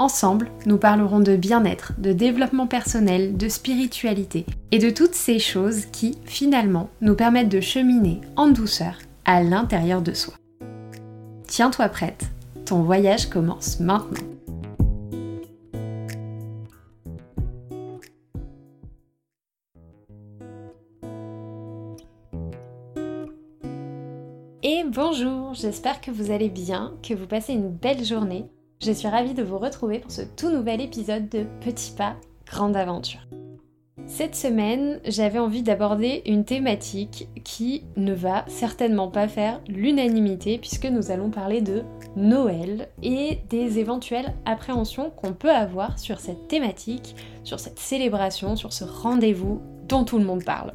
Ensemble, nous parlerons de bien-être, de développement personnel, de spiritualité et de toutes ces choses qui, finalement, nous permettent de cheminer en douceur à l'intérieur de soi. Tiens-toi prête, ton voyage commence maintenant. Et bonjour, j'espère que vous allez bien, que vous passez une belle journée. Je suis ravie de vous retrouver pour ce tout nouvel épisode de Petit pas, grande aventure. Cette semaine, j'avais envie d'aborder une thématique qui ne va certainement pas faire l'unanimité puisque nous allons parler de Noël et des éventuelles appréhensions qu'on peut avoir sur cette thématique, sur cette célébration, sur ce rendez-vous dont tout le monde parle.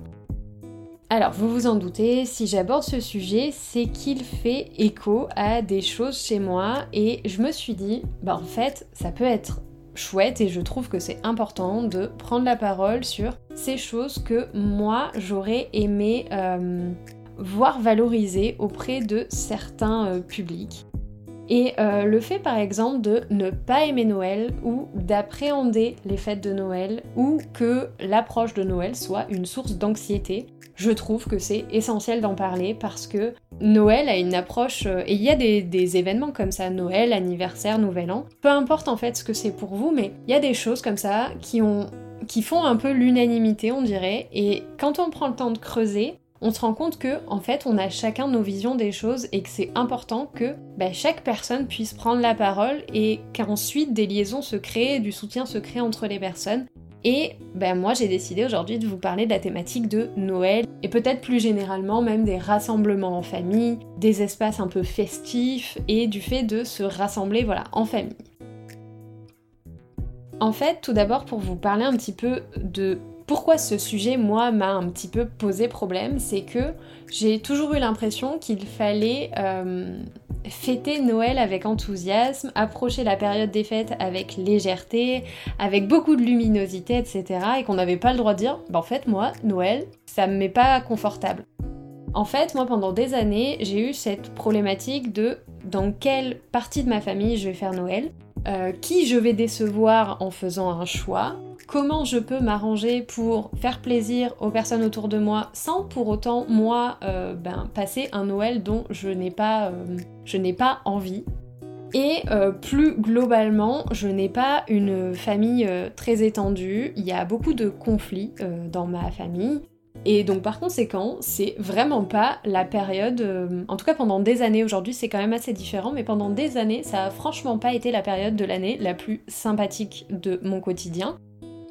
Alors, vous vous en doutez, si j'aborde ce sujet, c'est qu'il fait écho à des choses chez moi et je me suis dit, bah en fait, ça peut être chouette et je trouve que c'est important de prendre la parole sur ces choses que moi j'aurais aimé euh, voir valoriser auprès de certains euh, publics. Et euh, le fait par exemple de ne pas aimer Noël ou d'appréhender les fêtes de Noël ou que l'approche de Noël soit une source d'anxiété, je trouve que c'est essentiel d'en parler parce que Noël a une approche, euh, et il y a des, événements comme ça, Noël, anniversaire, Nouvel An, peu importe en fait ce que c'est pour vous, mais il y a des choses comme ça qui, ont, qui font un peu l'unanimité, on dirait, et quand on prend le temps de creuser, on se rend compte que en fait on a chacun nos visions des choses et que c'est important que bah, chaque personne puisse prendre la parole et qu'ensuite des liaisons se créent, du soutien se crée entre les personnes et ben moi j'ai décidé aujourd'hui de vous parler de la thématique de Noël et peut-être plus généralement même des rassemblements en famille, des espaces un peu festifs et du fait de se rassembler voilà en famille. En fait, tout d'abord pour vous parler un petit peu de pourquoi ce sujet, moi, m'a un petit peu posé problème, c'est que j'ai toujours eu l'impression qu'il fallait euh, fêter Noël avec enthousiasme, approcher la période des fêtes avec légèreté, avec beaucoup de luminosité, etc. Et qu'on n'avait pas le droit de dire, bah en fait moi, Noël, ça me met pas confortable. En fait, moi pendant des années, j'ai eu cette problématique de dans quelle partie de ma famille je vais faire Noël, euh, qui je vais décevoir en faisant un choix, comment je peux m'arranger pour faire plaisir aux personnes autour de moi sans pour autant moi euh, ben, passer un Noël dont je n'ai pas, euh, pas envie. Et euh, plus globalement, je n'ai pas une famille très étendue, il y a beaucoup de conflits dans ma famille. Et donc par conséquent, c'est vraiment pas la période, en tout cas pendant des années, aujourd'hui c'est quand même assez différent, mais pendant des années, ça a franchement pas été la période de l'année la plus sympathique de mon quotidien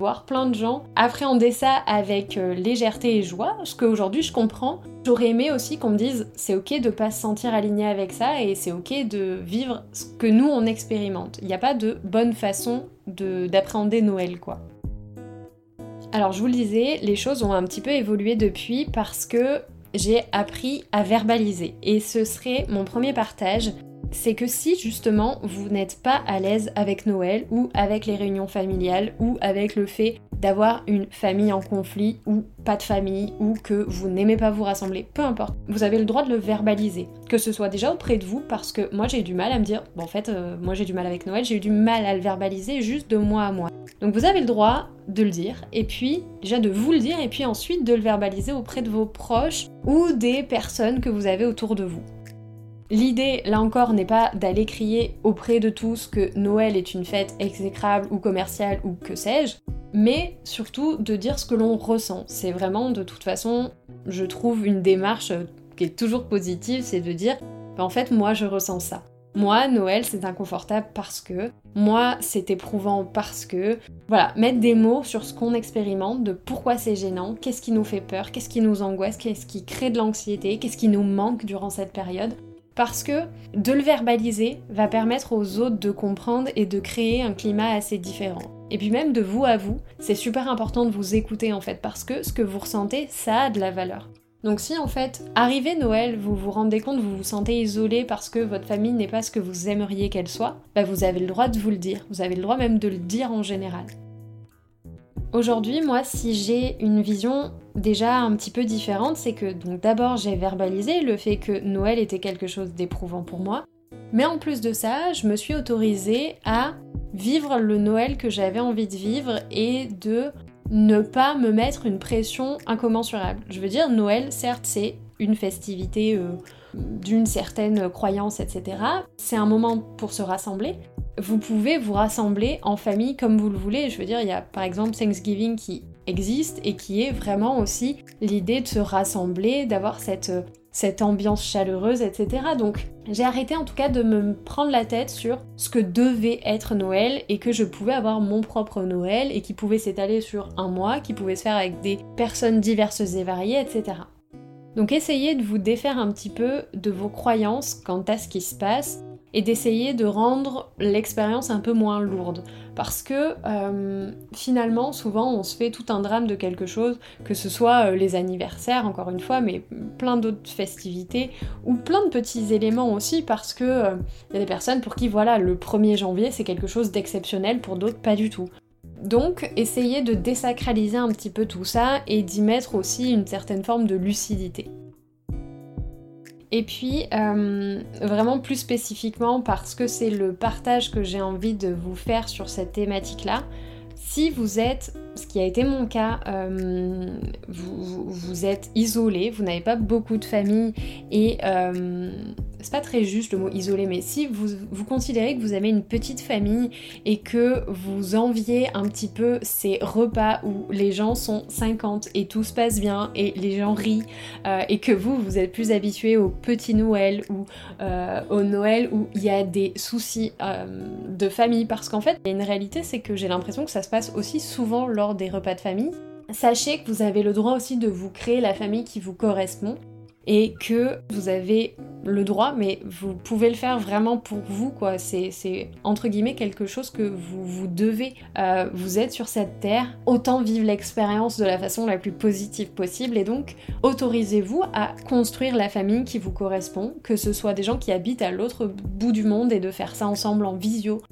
voir plein de gens appréhender ça avec euh, légèreté et joie, ce qu'aujourd'hui je comprends. J'aurais aimé aussi qu'on me dise c'est ok de pas se sentir aligné avec ça et c'est ok de vivre ce que nous on expérimente. Il n'y a pas de bonne façon d'appréhender Noël quoi. Alors je vous le disais, les choses ont un petit peu évolué depuis parce que j'ai appris à verbaliser et ce serait mon premier partage c'est que si justement vous n'êtes pas à l'aise avec Noël ou avec les réunions familiales ou avec le fait d'avoir une famille en conflit ou pas de famille ou que vous n'aimez pas vous rassembler, peu importe, vous avez le droit de le verbaliser. Que ce soit déjà auprès de vous parce que moi j'ai eu du mal à me dire, bon en fait euh, moi j'ai du mal avec Noël, j'ai eu du mal à le verbaliser juste de moi à moi. Donc vous avez le droit de le dire et puis déjà de vous le dire et puis ensuite de le verbaliser auprès de vos proches ou des personnes que vous avez autour de vous. L'idée, là encore, n'est pas d'aller crier auprès de tous que Noël est une fête exécrable ou commerciale ou que sais-je, mais surtout de dire ce que l'on ressent. C'est vraiment, de toute façon, je trouve une démarche qui est toujours positive, c'est de dire, bah, en fait, moi, je ressens ça. Moi, Noël, c'est inconfortable parce que, moi, c'est éprouvant parce que, voilà, mettre des mots sur ce qu'on expérimente, de pourquoi c'est gênant, qu'est-ce qui nous fait peur, qu'est-ce qui nous angoisse, qu'est-ce qui crée de l'anxiété, qu'est-ce qui nous manque durant cette période, parce que de le verbaliser va permettre aux autres de comprendre et de créer un climat assez différent. Et puis même de vous à vous, c'est super important de vous écouter en fait, parce que ce que vous ressentez, ça a de la valeur. Donc si en fait, arrivé Noël, vous vous rendez compte, vous vous sentez isolé parce que votre famille n'est pas ce que vous aimeriez qu'elle soit, bah vous avez le droit de vous le dire, vous avez le droit même de le dire en général. Aujourd'hui, moi, si j'ai une vision déjà un petit peu différente, c'est que donc d'abord j'ai verbalisé le fait que Noël était quelque chose d'éprouvant pour moi, mais en plus de ça, je me suis autorisée à vivre le Noël que j'avais envie de vivre et de ne pas me mettre une pression incommensurable. Je veux dire, Noël, certes, c'est une festivité euh, d'une certaine croyance, etc. C'est un moment pour se rassembler. Vous pouvez vous rassembler en famille comme vous le voulez. Je veux dire, il y a par exemple Thanksgiving qui existe et qui est vraiment aussi l'idée de se rassembler, d'avoir cette cette ambiance chaleureuse, etc. Donc j'ai arrêté en tout cas de me prendre la tête sur ce que devait être Noël et que je pouvais avoir mon propre Noël et qui pouvait s'étaler sur un mois, qui pouvait se faire avec des personnes diverses et variées, etc. Donc essayez de vous défaire un petit peu de vos croyances quant à ce qui se passe et d'essayer de rendre l'expérience un peu moins lourde. Parce que euh, finalement, souvent, on se fait tout un drame de quelque chose, que ce soit euh, les anniversaires, encore une fois, mais plein d'autres festivités, ou plein de petits éléments aussi, parce que il euh, y a des personnes pour qui, voilà, le 1er janvier, c'est quelque chose d'exceptionnel, pour d'autres, pas du tout. Donc, essayez de désacraliser un petit peu tout ça et d'y mettre aussi une certaine forme de lucidité. Et puis, euh, vraiment plus spécifiquement, parce que c'est le partage que j'ai envie de vous faire sur cette thématique-là, si vous êtes, ce qui a été mon cas, euh, vous, êtes isolé, vous n'avez pas beaucoup de famille et euh, c'est pas très juste le mot isolé, mais si vous, considérez que vous avez une petite famille et que vous enviez un petit peu ces repas où les gens sont 50 et tout se passe bien et les gens rient euh, et que vous, vous êtes plus habitué au petit Noël ou euh, au Noël où il y a des soucis euh, de famille, parce qu'en fait, il y a une réalité, c'est que j'ai l'impression que ça se passe aussi souvent lors des repas de famille. Sachez que vous avez le droit aussi de vous créer la famille qui vous correspond et que vous avez le droit, mais vous pouvez le faire vraiment pour vous, quoi. C'est entre guillemets quelque chose que vous, vous devez. Euh, vous êtes sur cette terre, autant vivre l'expérience de la façon la plus positive possible, et donc autorisez-vous à construire la famille qui vous correspond, que ce soit des gens qui habitent à l'autre bout du monde et de faire ça ensemble en visio.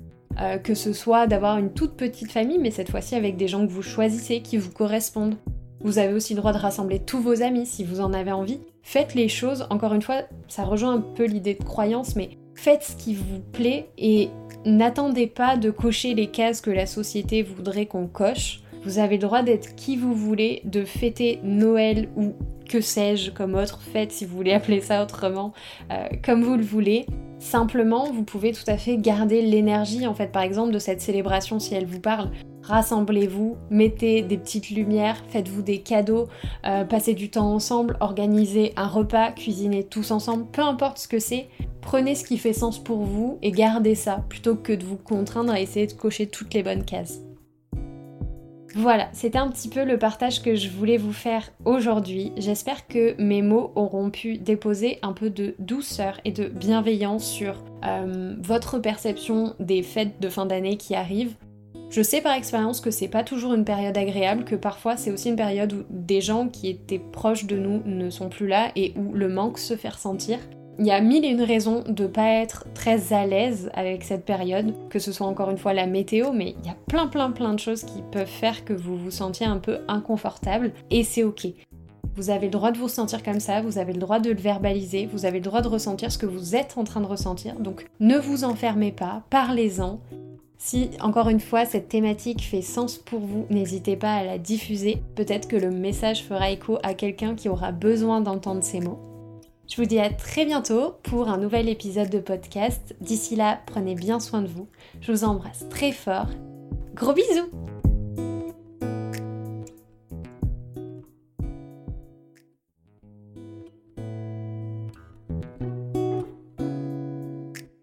Euh, que ce soit d'avoir une toute petite famille, mais cette fois-ci avec des gens que vous choisissez, qui vous correspondent. Vous avez aussi le droit de rassembler tous vos amis si vous en avez envie. Faites les choses, encore une fois, ça rejoint un peu l'idée de croyance, mais faites ce qui vous plaît et n'attendez pas de cocher les cases que la société voudrait qu'on coche. Vous avez le droit d'être qui vous voulez, de fêter Noël ou que sais-je comme autre fête si vous voulez appeler ça autrement, euh, comme vous le voulez. Simplement, vous pouvez tout à fait garder l'énergie en fait par exemple de cette célébration si elle vous parle rassemblez-vous, mettez des petites lumières, faites-vous des cadeaux, euh, passez du temps ensemble, organisez un repas, cuisinez tous ensemble, peu importe ce que c'est, prenez ce qui fait sens pour vous et gardez ça plutôt que de vous contraindre à essayer de cocher toutes les bonnes cases. Voilà, c'était un petit peu le partage que je voulais vous faire aujourd'hui. J'espère que mes mots auront pu déposer un peu de douceur et de bienveillance sur euh, votre perception des fêtes de fin d'année qui arrivent. Je sais par expérience que c'est pas toujours une période agréable, que parfois c'est aussi une période où des gens qui étaient proches de nous ne sont plus là et où le manque se fait ressentir. Il y a mille et une raisons de pas être très à l'aise avec cette période, que ce soit encore une fois la météo, mais il y a plein plein plein de choses qui peuvent faire que vous vous sentiez un peu inconfortable et c'est ok. Vous avez le droit de vous sentir comme ça, vous avez le droit de le verbaliser, vous avez le droit de ressentir ce que vous êtes en train de ressentir. Donc ne vous enfermez pas, parlez-en, si encore une fois cette thématique fait sens pour vous, n'hésitez pas à la diffuser. Peut-être que le message fera écho à quelqu'un qui aura besoin d'entendre ces mots. Je vous dis à très bientôt pour un nouvel épisode de podcast. D'ici là, prenez bien soin de vous. Je vous embrasse très fort. Gros bisous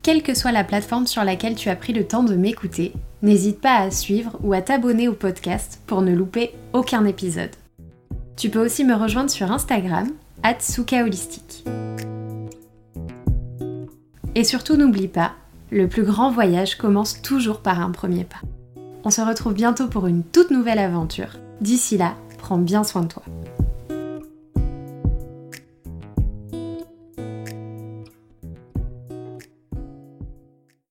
Quelle que soit la plateforme sur laquelle tu as pris le temps de m'écouter, n'hésite pas à suivre ou à t'abonner au podcast pour ne louper aucun épisode. Tu peux aussi me rejoindre sur Instagram, @sukaholistique. Et surtout n'oublie pas, le plus grand voyage commence toujours par un premier pas. On se retrouve bientôt pour une toute nouvelle aventure. D'ici là, prends bien soin de toi.